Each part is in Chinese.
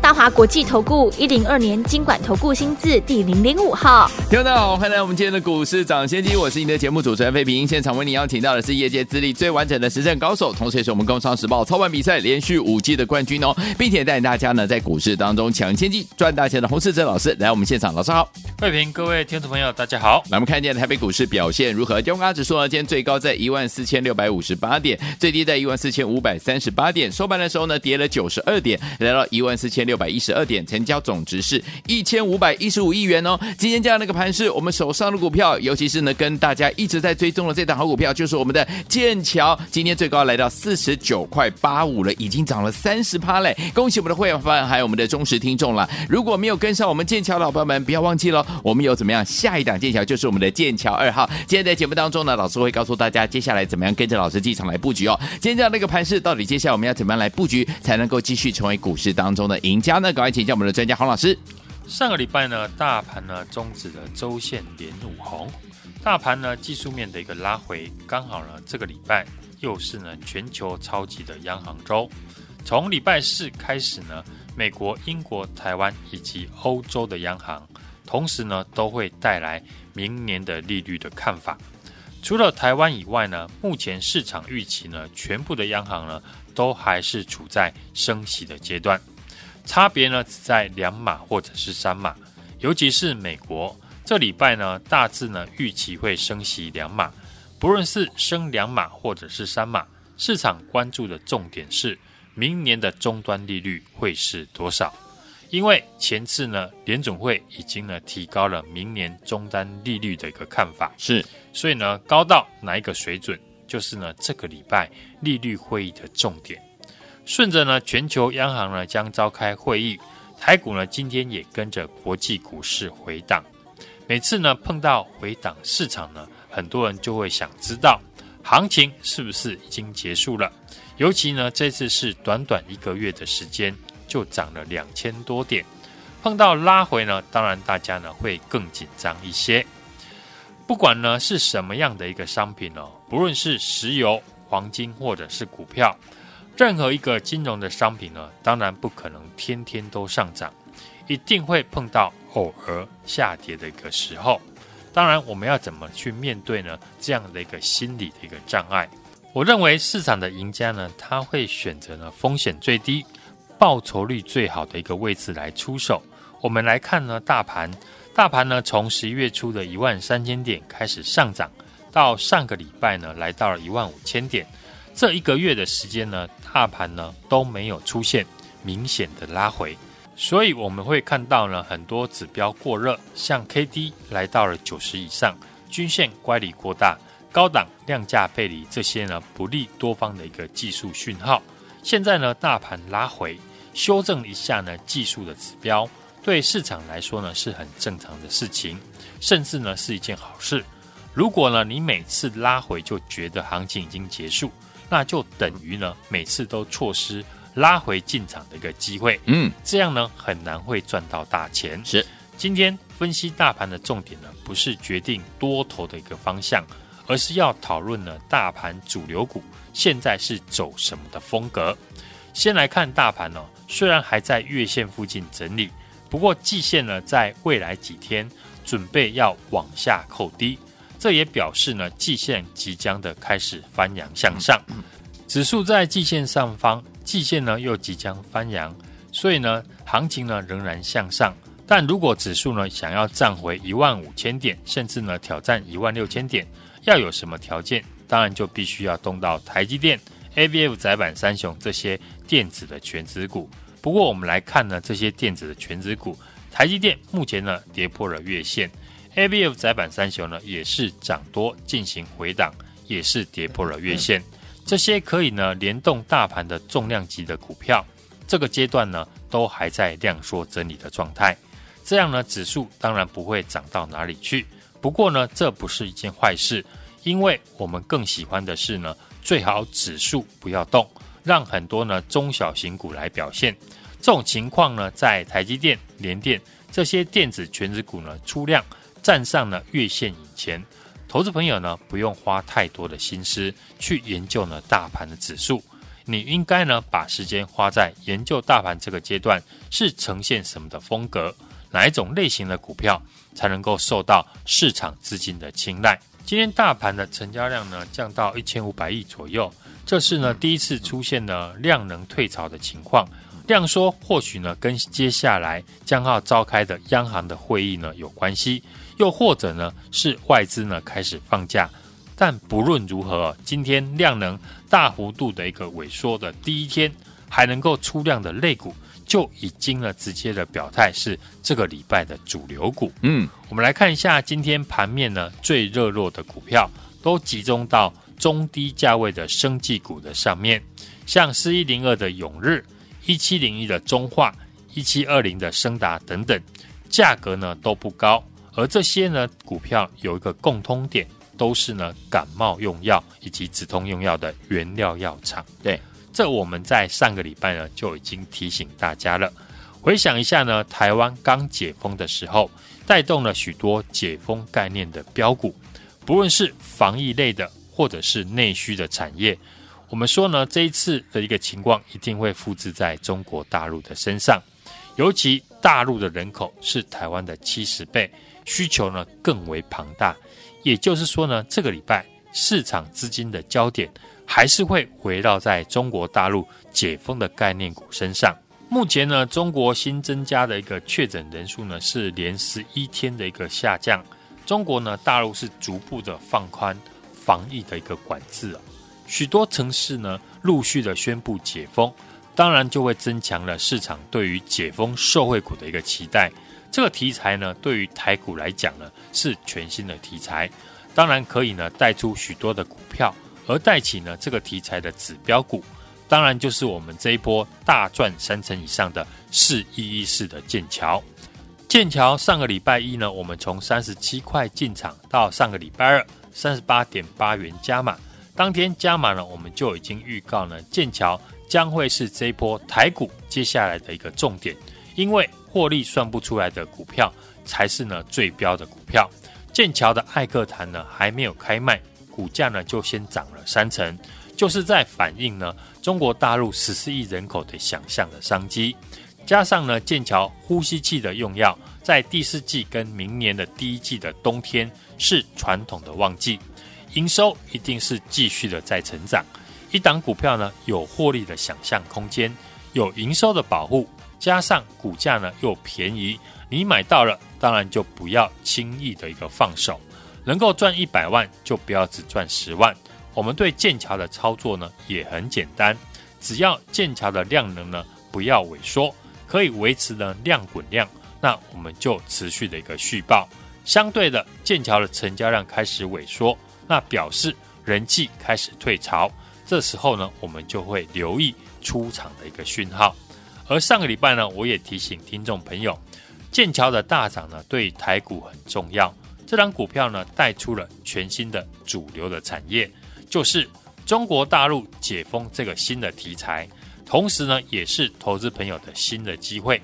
大华国际投顾一零二年经管投顾新字第零零五号，听众大家好，欢迎来到我们今天的股市涨先机，我是你的节目主持人费平。现场为你邀请到的是业界资历最完整的实战高手，同时也是我们工商时报操盘比赛连续五季的冠军哦，并且带领大家呢在股市当中抢先机赚大钱的洪世哲老师来我们现场，老师好，费平，各位听众朋友大家好。来我们看一下台北股市表现如何？中港指数呢今天最高在一万四千六百五十八点，最低在一万四千五百三十八点，收盘的时候呢跌了九十二点，来到一万四千六百一十二点。成交总值是一千五百一十五亿元哦。今天这样的一个盘势，我们手上的股票，尤其是呢跟大家一直在追踪的这档好股票，就是我们的剑桥。今天最高来到四十九块八五了，已经涨了三十趴嘞！恭喜我们的会员们，还有我们的忠实听众了。如果没有跟上我们剑桥的老朋友们，不要忘记了，我们有怎么样下一档剑桥，就是我们的剑桥二号。今天在节目当中呢，老师会告诉大家接下来怎么样跟着老师进场来布局哦。今天这样的一个盘势，到底接下来我们要怎么样来布局，才能够继续成为股市当中的赢家呢？赶快请教我们。的专家黄老师，上个礼拜呢，大盘呢终止了周线连五红，大盘呢技术面的一个拉回，刚好呢这个礼拜又是呢全球超级的央行周，从礼拜四开始呢，美国、英国、台湾以及欧洲的央行，同时呢都会带来明年的利率的看法。除了台湾以外呢，目前市场预期呢，全部的央行呢都还是处在升息的阶段。差别呢只在两码或者是三码，尤其是美国这礼拜呢，大致呢预期会升息两码，不论是升两码或者是三码，市场关注的重点是明年的终端利率会是多少？因为前次呢联总会已经呢提高了明年终端利率的一个看法，是，所以呢高到哪一个水准，就是呢这个礼拜利率会议的重点。顺着呢，全球央行呢将召开会议，台股呢今天也跟着国际股市回档。每次呢碰到回档市场呢，很多人就会想知道行情是不是已经结束了？尤其呢这次是短短一个月的时间就涨了两千多点，碰到拉回呢，当然大家呢会更紧张一些。不管呢是什么样的一个商品哦，不论是石油、黄金或者是股票。任何一个金融的商品呢，当然不可能天天都上涨，一定会碰到偶尔下跌的一个时候。当然，我们要怎么去面对呢？这样的一个心理的一个障碍，我认为市场的赢家呢，他会选择呢风险最低、报酬率最好的一个位置来出手。我们来看呢，大盘，大盘呢从十一月初的一万三千点开始上涨，到上个礼拜呢来到了一万五千点。这一个月的时间呢，大盘呢都没有出现明显的拉回，所以我们会看到呢很多指标过热，像 KD 来到了九十以上，均线乖离过大，高档量价背离这些呢不利多方的一个技术讯号。现在呢大盘拉回，修正一下呢技术的指标，对市场来说呢是很正常的事情，甚至呢是一件好事。如果呢你每次拉回就觉得行情已经结束。那就等于呢，每次都错失拉回进场的一个机会，嗯，这样呢很难会赚到大钱。是，今天分析大盘的重点呢，不是决定多头的一个方向，而是要讨论呢大盘主流股现在是走什么的风格。先来看大盘哦，虽然还在月线附近整理，不过季线呢，在未来几天准备要往下扣低。这也表示呢，季线即将的开始翻扬向上，指数在季线上方，季线呢又即将翻扬，所以呢，行情呢仍然向上。但如果指数呢想要站回一万五千点，甚至呢挑战一万六千点，要有什么条件？当然就必须要动到台积电、ABF 窄板三雄这些电子的全值股。不过我们来看呢，这些电子的全值股，台积电目前呢跌破了月线。A B F 窄板三雄呢，也是涨多进行回档，也是跌破了月线。这些可以呢联动大盘的重量级的股票，这个阶段呢都还在量缩整理的状态。这样呢指数当然不会涨到哪里去。不过呢这不是一件坏事，因为我们更喜欢的是呢最好指数不要动，让很多呢中小型股来表现。这种情况呢，在台积电、联电这些电子全指股呢出量站上了月线以前，投资朋友呢不用花太多的心思去研究呢大盘的指数，你应该呢把时间花在研究大盘这个阶段是呈现什么的风格，哪一种类型的股票才能够受到市场资金的青睐。今天大盘的成交量呢降到一千五百亿左右，这是呢第一次出现了量能退潮的情况。量缩或许呢跟接下来将要召开的央行的会议呢有关系，又或者呢是外资呢开始放假。但不论如何，今天量能大幅度的一个萎缩的第一天，还能够出量的类股，就已经呢直接的表态是这个礼拜的主流股。嗯，我们来看一下今天盘面呢最热络的股票，都集中到中低价位的生技股的上面，像四一零二的永日。一七零一的中化，一七二零的升达等等，价格呢都不高，而这些呢股票有一个共通点，都是呢感冒用药以及止痛用药的原料药厂。对，这我们在上个礼拜呢就已经提醒大家了。回想一下呢，台湾刚解封的时候，带动了许多解封概念的标股，不论是防疫类的，或者是内需的产业。我们说呢，这一次的一个情况一定会复制在中国大陆的身上，尤其大陆的人口是台湾的七十倍，需求呢更为庞大。也就是说呢，这个礼拜市场资金的焦点还是会围绕在中国大陆解封的概念股身上。目前呢，中国新增加的一个确诊人数呢是连十一天的一个下降。中国呢，大陆是逐步的放宽防疫的一个管制啊。许多城市呢，陆续的宣布解封，当然就会增强了市场对于解封受惠股的一个期待。这个题材呢，对于台股来讲呢，是全新的题材，当然可以呢带出许多的股票，而带起呢这个题材的指标股，当然就是我们这一波大赚三成以上的四一一四的剑桥。剑桥上个礼拜一呢，我们从三十七块进场，到上个礼拜二三十八点八元加码。当天加码呢，我们就已经预告呢，剑桥将会是这一波台股接下来的一个重点，因为获利算不出来的股票才是呢最标的股票。剑桥的艾克坦呢还没有开卖，股价呢就先涨了三成，就是在反映呢中国大陆十四亿人口的想象的商机，加上呢剑桥呼吸器的用药，在第四季跟明年的第一季的冬天是传统的旺季。营收一定是继续的在成长，一档股票呢有获利的想象空间，有营收的保护，加上股价呢又便宜，你买到了，当然就不要轻易的一个放手，能够赚一百万就不要只赚十万。我们对剑桥的操作呢也很简单，只要剑桥的量能呢不要萎缩，可以维持呢量滚量，那我们就持续的一个续报。相对的，剑桥的成交量开始萎缩。那表示人气开始退潮，这时候呢，我们就会留意出场的一个讯号。而上个礼拜呢，我也提醒听众朋友，剑桥的大涨呢，对台股很重要。这档股票呢，带出了全新的主流的产业，就是中国大陆解封这个新的题材，同时呢，也是投资朋友的新的机会。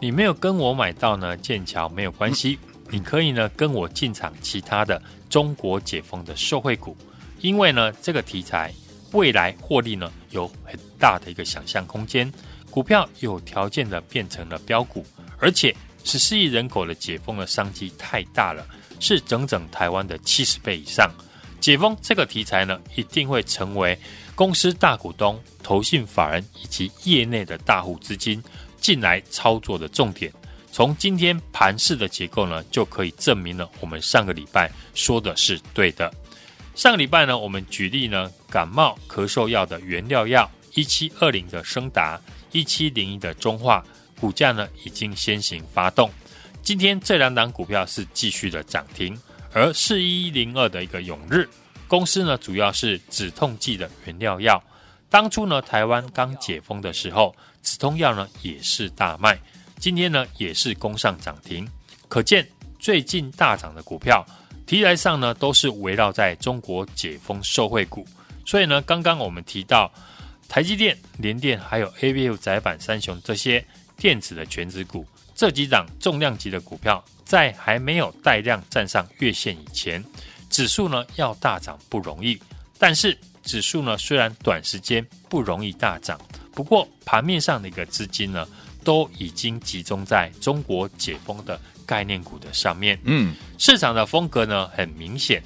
你没有跟我买到呢，剑桥没有关系。你可以呢跟我进场其他的中国解封的受惠股，因为呢这个题材未来获利呢有很大的一个想象空间，股票有条件的变成了标股，而且十四亿人口的解封的商机太大了，是整整台湾的七十倍以上。解封这个题材呢一定会成为公司大股东、投信法人以及业内的大户资金进来操作的重点。从今天盘势的结构呢，就可以证明了我们上个礼拜说的是对的。上个礼拜呢，我们举例呢，感冒咳嗽药的原料药一七二零的升达，一七零一的中化，股价呢已经先行发动。今天这两档股票是继续的涨停，而四一零二的一个永日公司呢，主要是止痛剂的原料药。当初呢，台湾刚解封的时候，止痛药呢也是大卖。今天呢也是攻上涨停，可见最近大涨的股票题材上呢都是围绕在中国解封受惠股。所以呢，刚刚我们提到台积电、联电还有 ABF 载板三雄这些电子的全值股，这几档重量级的股票，在还没有带量站上月线以前，指数呢要大涨不容易。但是指数呢虽然短时间不容易大涨，不过盘面上的一个资金呢，都已经集中在中国解封的概念股的上面。嗯，市场的风格呢很明显。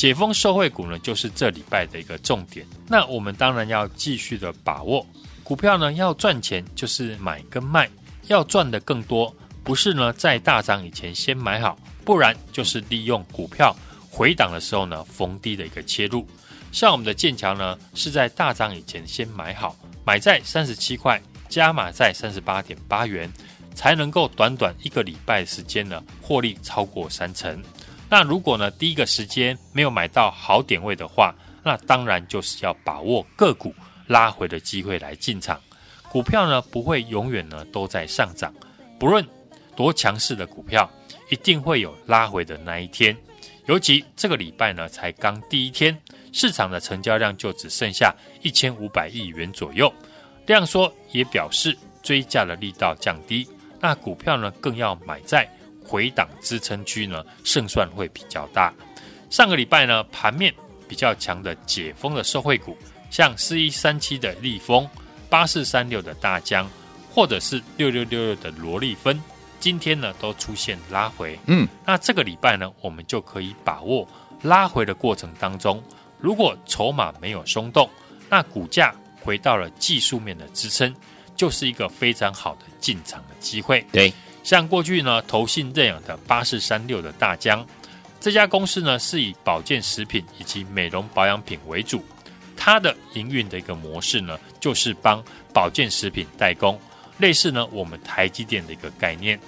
解封受惠股呢，就是这礼拜的一个重点。那我们当然要继续的把握股票呢，要赚钱就是买跟卖，要赚的更多，不是呢在大涨以前先买好，不然就是利用股票回档的时候呢逢低的一个切入。像我们的剑桥呢，是在大涨以前先买好，买在三十七块，加码在三十八点八元，才能够短短一个礼拜时间呢获利超过三成。那如果呢，第一个时间没有买到好点位的话，那当然就是要把握个股拉回的机会来进场。股票呢不会永远呢都在上涨，不论多强势的股票，一定会有拉回的那一天。尤其这个礼拜呢才刚第一天，市场的成交量就只剩下一千五百亿元左右，量缩也表示追价的力道降低。那股票呢更要买在。回档支撑区呢，胜算会比较大。上个礼拜呢，盘面比较强的解封的受惠股，像四一三七的利丰、八四三六的大江，或者是六六六六的罗丽芬，今天呢都出现拉回。嗯，那这个礼拜呢，我们就可以把握拉回的过程当中，如果筹码没有松动，那股价回到了技术面的支撑，就是一个非常好的进场的机会。对。像过去呢，投信认养的八四三六的大江，这家公司呢是以保健食品以及美容保养品为主，它的营运的一个模式呢，就是帮保健食品代工，类似呢我们台积电的一个概念。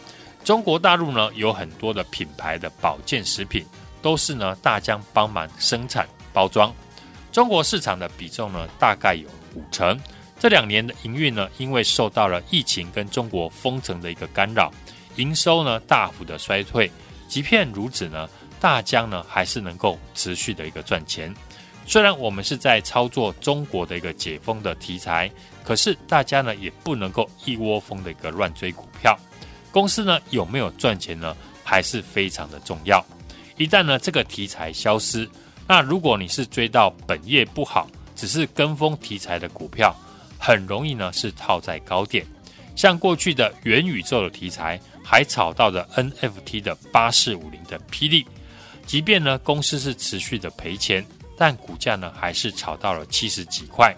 中国大陆呢有很多的品牌的保健食品，都是呢大江帮忙生产包装，中国市场的比重呢大概有五成。这两年的营运呢，因为受到了疫情跟中国封城的一个干扰，营收呢大幅的衰退。即便如此呢，大疆呢还是能够持续的一个赚钱。虽然我们是在操作中国的一个解封的题材，可是大家呢也不能够一窝蜂的一个乱追股票。公司呢有没有赚钱呢，还是非常的重要。一旦呢这个题材消失，那如果你是追到本业不好，只是跟风题材的股票。很容易呢，是套在高点，像过去的元宇宙的题材，还炒到了 NFT 的八四五零的霹雳，即便呢公司是持续的赔钱，但股价呢还是炒到了七十几块。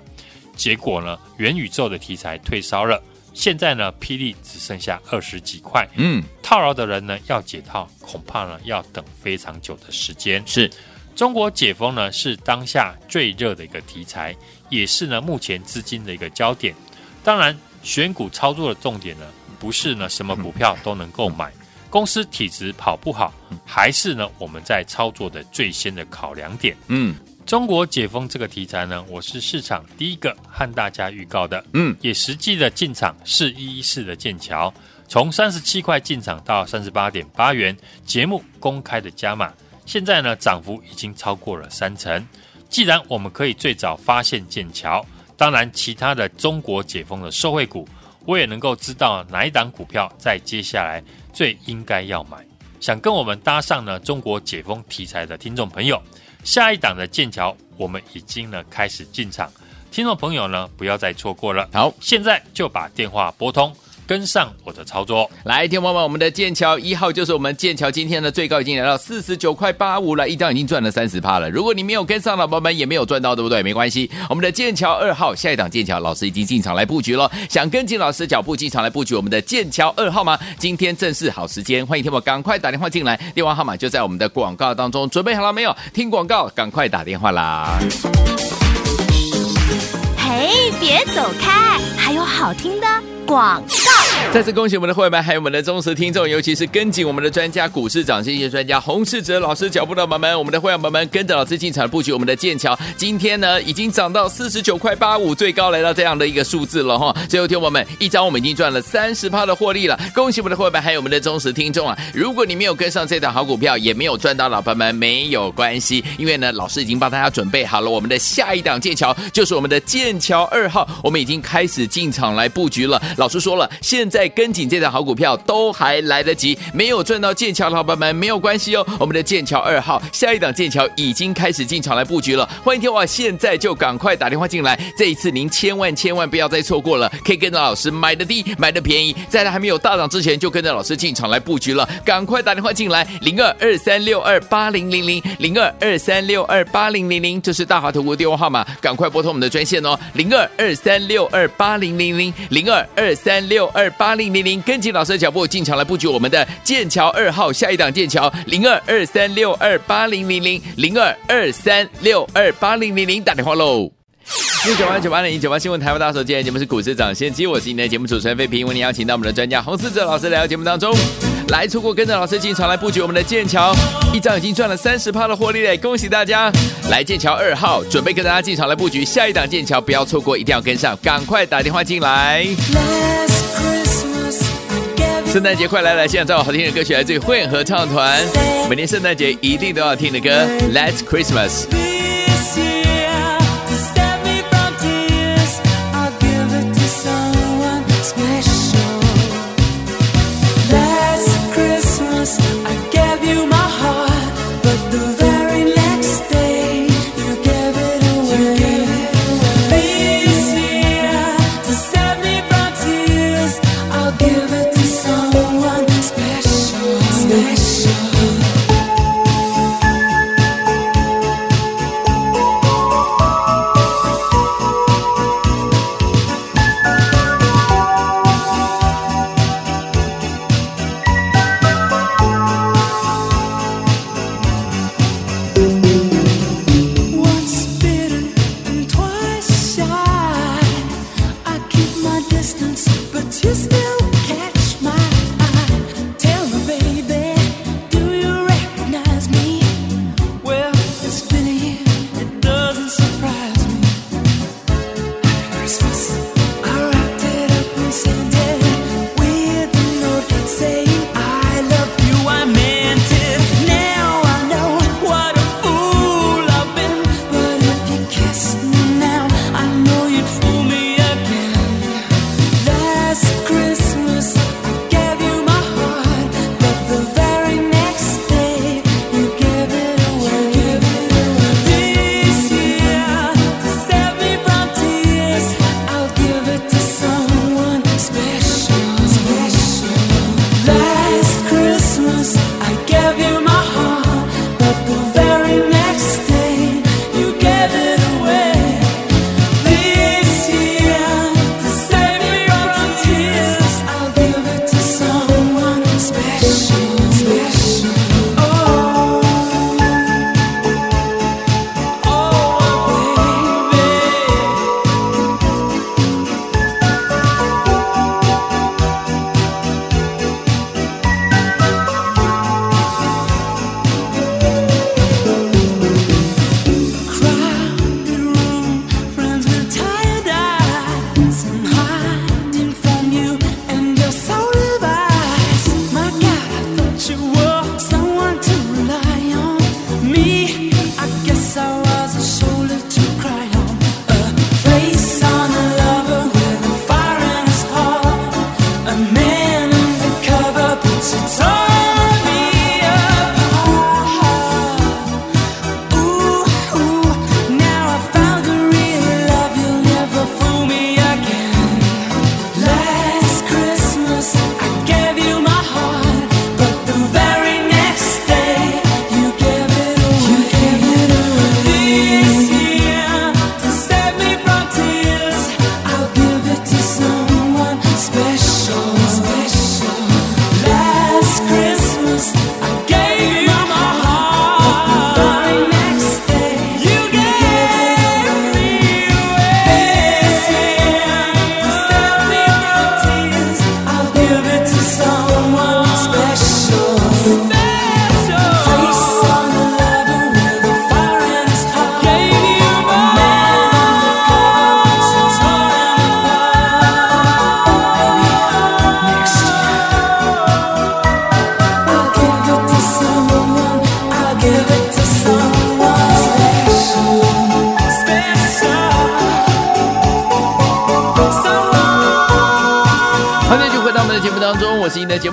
结果呢，元宇宙的题材退烧了，现在呢霹雳只剩下二十几块。嗯，套牢的人呢要解套，恐怕呢要等非常久的时间。是。中国解封呢，是当下最热的一个题材，也是呢目前资金的一个焦点。当然，选股操作的重点呢，不是呢什么股票都能够买，公司体质好不好，还是呢我们在操作的最先的考量点。嗯，中国解封这个题材呢，我是市场第一个和大家预告的。嗯，也实际的进场是一一四的剑桥，从三十七块进场到三十八点八元，节目公开的加码。现在呢，涨幅已经超过了三成。既然我们可以最早发现剑桥，当然其他的中国解封的受惠股，我也能够知道哪一档股票在接下来最应该要买。想跟我们搭上呢中国解封题材的听众朋友，下一档的剑桥，我们已经呢开始进场。听众朋友呢，不要再错过了。好，现在就把电话拨通。跟上我的操作，来，听众们，我们的剑桥一号就是我们剑桥，今天的最高已经来到四十九块八五了，一张已经赚了三十趴了。如果你没有跟上老宝宝们，也没有赚到，对不对？没关系，我们的剑桥二号下一档剑桥老师已经进场来布局了。想跟进老师脚步进场来布局我们的剑桥二号吗？今天正是好时间，欢迎听我赶快打电话进来，电话号码就在我们的广告当中。准备好了没有？听广告，赶快打电话啦！嘿，别走开，还有好听的广告。再次恭喜我们的会员们还有我们的忠实听众，尤其是跟紧我们的专家股市涨跌线专家洪世哲老师脚步的宝宝们，我们的会员宝宝们跟着老师进场布局我们的剑桥，今天呢已经涨到四十九块八五，最高来到这样的一个数字了哈。最后听我们一张我们已经赚了三十趴的获利了，恭喜我们的会员们还有我们的忠实听众啊！如果你没有跟上这档好股票，也没有赚到，老朋友们没有关系，因为呢老师已经帮大家准备好了我们的下一档剑桥，就是我们的剑桥二号，我们已经开始进场来布局了。老师说了，现在跟紧这档好股票都还来得及，没有赚到剑桥的伙伴们没有关系哦。我们的剑桥二号下一档剑桥已经开始进场来布局了，欢迎听我现在就赶快打电话进来。这一次您千万千万不要再错过了，可以跟着老师买的低，买的便宜，在它还没有大涨之前就跟着老师进场来布局了，赶快打电话进来，零二二三六二八零零零零二二三六二八零零零，这是大华投顾电话号码，赶快拨通我们的专线哦，零二二三六二八零零零零二二三六二八八零零零，跟紧老师的脚步进场来布局我们的剑桥二号下一档剑桥，零二二三六二八零零零零二二三六二八零零零，打电话喽。一九八九八零一九八新闻台湾大手机节目是股市涨先机，我是你的节目主持人费平，为你邀请到我们的专家洪思哲老师来到节目当中，来错过跟着老师进场来布局我们的剑桥，一张已经赚了三十趴的获利嘞，恭喜大家！来剑桥二号，准备跟大家进场来布局下一档剑桥，不要错过，一定要跟上，赶快打电话进来。圣诞节快来来，现在唱好听的歌曲，来自混合唱团，每年圣诞节一定都要听的歌，Let's Christmas。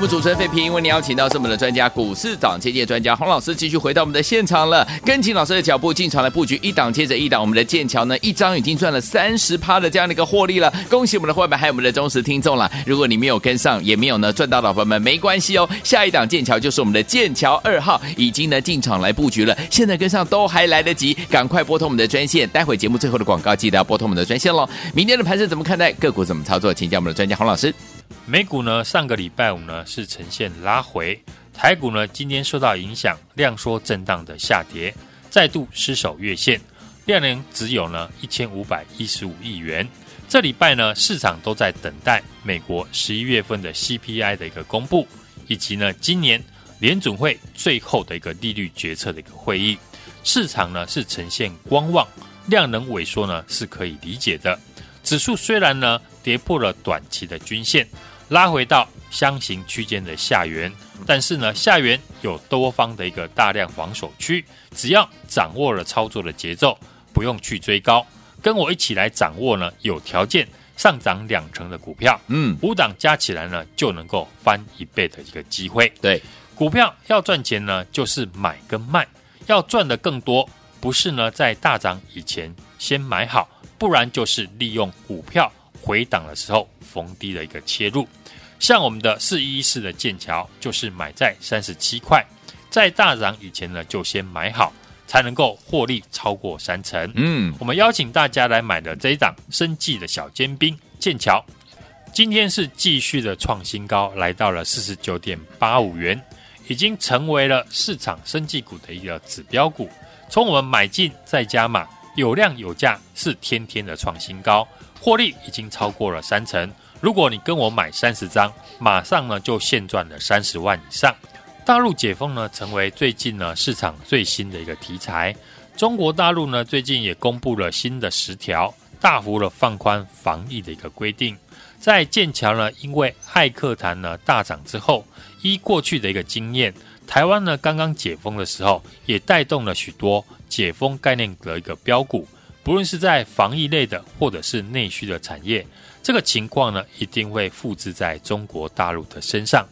目主持人费平，为您邀请到是我们的专家股市涨跌界专家洪老师，继续回到我们的现场了，跟紧老师的脚步进场来布局一档接着一档，我们的剑桥呢一张已经赚了三十趴的这样的一个获利了，恭喜我们的伙伴还有我们的忠实听众了。如果你没有跟上，也没有呢赚到的伙伴们没关系哦，下一档剑桥就是我们的剑桥二号，已经呢进场来布局了，现在跟上都还来得及，赶快拨通我们的专线，待会节目最后的广告记得要拨通我们的专线喽。明天的盘势怎么看待？个股怎么操作？请教我们的专家洪老师。美股呢，上个礼拜五呢是呈现拉回，台股呢今天受到影响，量缩震荡的下跌，再度失守月线，量能只有呢一千五百一十五亿元。这礼拜呢，市场都在等待美国十一月份的 CPI 的一个公布，以及呢今年联准会最后的一个利率决策的一个会议，市场呢是呈现观望，量能萎缩呢是可以理解的。指数虽然呢跌破了短期的均线，拉回到箱型区间的下缘，但是呢下缘有多方的一个大量防守区，只要掌握了操作的节奏，不用去追高，跟我一起来掌握呢有条件上涨两成的股票，嗯，五档加起来呢就能够翻一倍的一个机会。对，股票要赚钱呢，就是买跟卖，要赚的更多，不是呢在大涨以前先买好。不然就是利用股票回档的时候逢低的一个切入，像我们的四一一四的剑桥，就是买在三十七块，在大涨以前呢就先买好，才能够获利超过三成。嗯，我们邀请大家来买的这一档生技的小尖兵剑桥，今天是继续的创新高，来到了四十九点八五元，已经成为了市场生技股的一个指标股。从我们买进再加码。有量有价是天天的创新高，获利已经超过了三成。如果你跟我买三十张，马上呢就现赚了三十万以上。大陆解封呢，成为最近呢市场最新的一个题材。中国大陆呢最近也公布了新的十条，大幅的放宽防疫的一个规定。在剑桥呢，因为骇客谈呢大涨之后，依过去的一个经验，台湾呢刚刚解封的时候，也带动了许多。解封概念的一个标股，不论是在防疫类的，或者是内需的产业，这个情况呢，一定会复制在中国大陆的身上。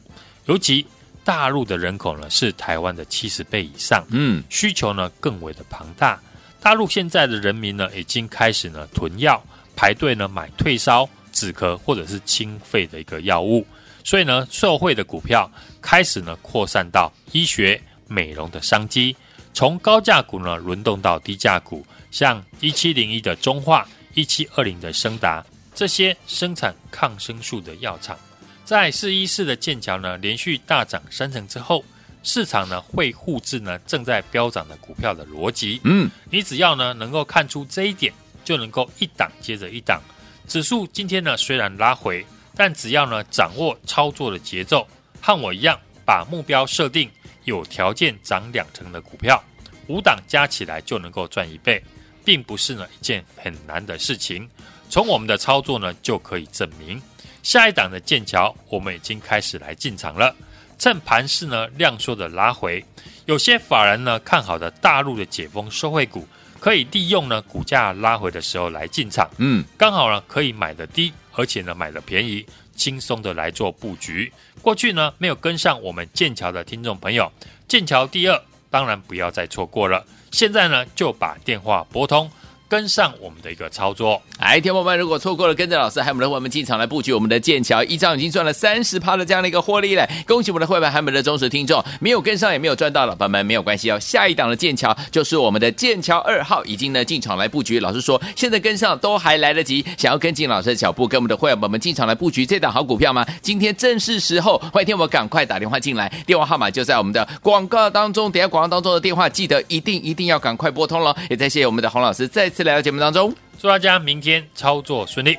尤其大陆的人口呢，是台湾的七十倍以上，嗯，需求呢更为的庞大。大陆现在的人民呢，已经开始呢囤药，排队呢买退烧、止咳或者是清肺的一个药物，所以呢，受惠的股票开始呢扩散到医学美容的商机。从高价股呢轮动到低价股，像一七零一的中化、一七二零的升达，这些生产抗生素的药厂，在四一四的剑桥呢连续大涨三成之后，市场呢会复制呢正在飙涨的股票的逻辑。嗯，你只要呢能够看出这一点，就能够一档接着一档。指数今天呢虽然拉回，但只要呢掌握操作的节奏，和我一样把目标设定有条件涨两成的股票。五档加起来就能够赚一倍，并不是呢一件很难的事情。从我们的操作呢就可以证明。下一档的剑桥，我们已经开始来进场了。趁盘势呢量缩的拉回，有些法人呢看好的大陆的解封收惠股，可以利用呢股价拉回的时候来进场。嗯，刚好呢可以买的低，而且呢买的便宜，轻松的来做布局。过去呢没有跟上我们剑桥的听众朋友，剑桥第二。当然不要再错过了，现在呢就把电话拨通。跟上我们的一个操作，哎，听众朋友们，如果错过了跟着老师还有我们的伙伴们进场来布局我们的剑桥，一张已经赚了三十趴的这样的一个获利了，恭喜我们的会员还有我们的忠实听众，没有跟上也没有赚到，老板们没有关系哦，下一档的剑桥就是我们的剑桥二号，已经呢进场来布局。老师说，现在跟上都还来得及，想要跟进老师的脚步，跟我们的会员们进场来布局这档好股票吗？今天正是时候，欢迎天我赶快打电话进来，电话号码就在我们的广告当中，等下广告当中的电话记得一定一定要赶快拨通了，也再谢谢我们的洪老师再次。来到节目当中，祝大家明天操作顺利。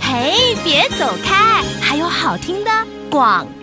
嘿，别走开，还有好听的广告。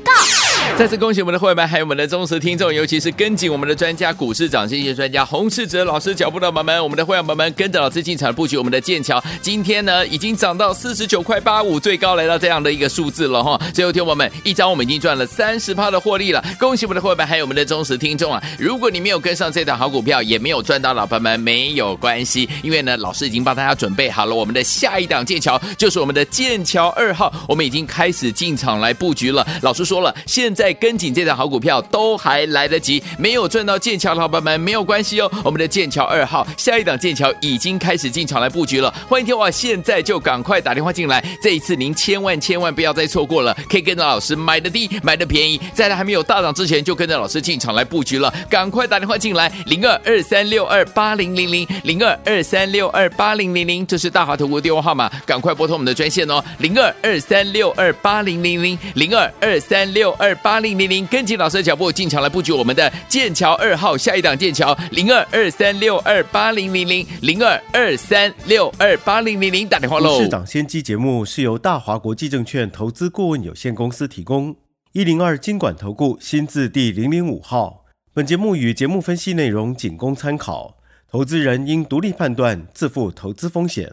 再次恭喜我们的会员们，还有我们的忠实听众，尤其是跟紧我们的专家股市涨这些专家洪世哲老师脚步的朋友们，我们的会员们跟着老师进场布局我们的剑桥，今天呢已经涨到四十九块八五，最高来到这样的一个数字了哈。最后听我们一张我们已经赚了三十趴的获利了，恭喜我们的会员们，还有我们的忠实听众啊！如果你没有跟上这档好股票，也没有赚到，老朋友们没有关系，因为呢老师已经帮大家准备好了我们的下一档剑桥，就是我们的剑桥二号，我们已经开始进场来布局了。老师说了，现在。跟紧这档好股票都还来得及，没有赚到剑桥的老板们没有关系哦。我们的剑桥二号下一档剑桥已经开始进场来布局了，欢迎听话，现在就赶快打电话进来。这一次您千万千万不要再错过了，可以跟着老师买的低，买的便宜，在它还没有大涨之前就跟着老师进场来布局了。赶快打电话进来，零二二三六二八零零零零二二三六二八零零零，这是大华投顾电话号码，赶快拨通我们的专线哦，零二二三六二八零零零零二二三六二。八零零零，跟紧老师的脚步进场来布局我们的剑桥二号下一档剑桥零二二三六二八零零零零二二三六二八零零零，打电话喽！市长先机节目是由大华国际证券投资顾问有限公司提供，一零二经管投顾新字第零零五号。本节目与节目分析内容仅供参考，投资人应独立判断，自负投资风险。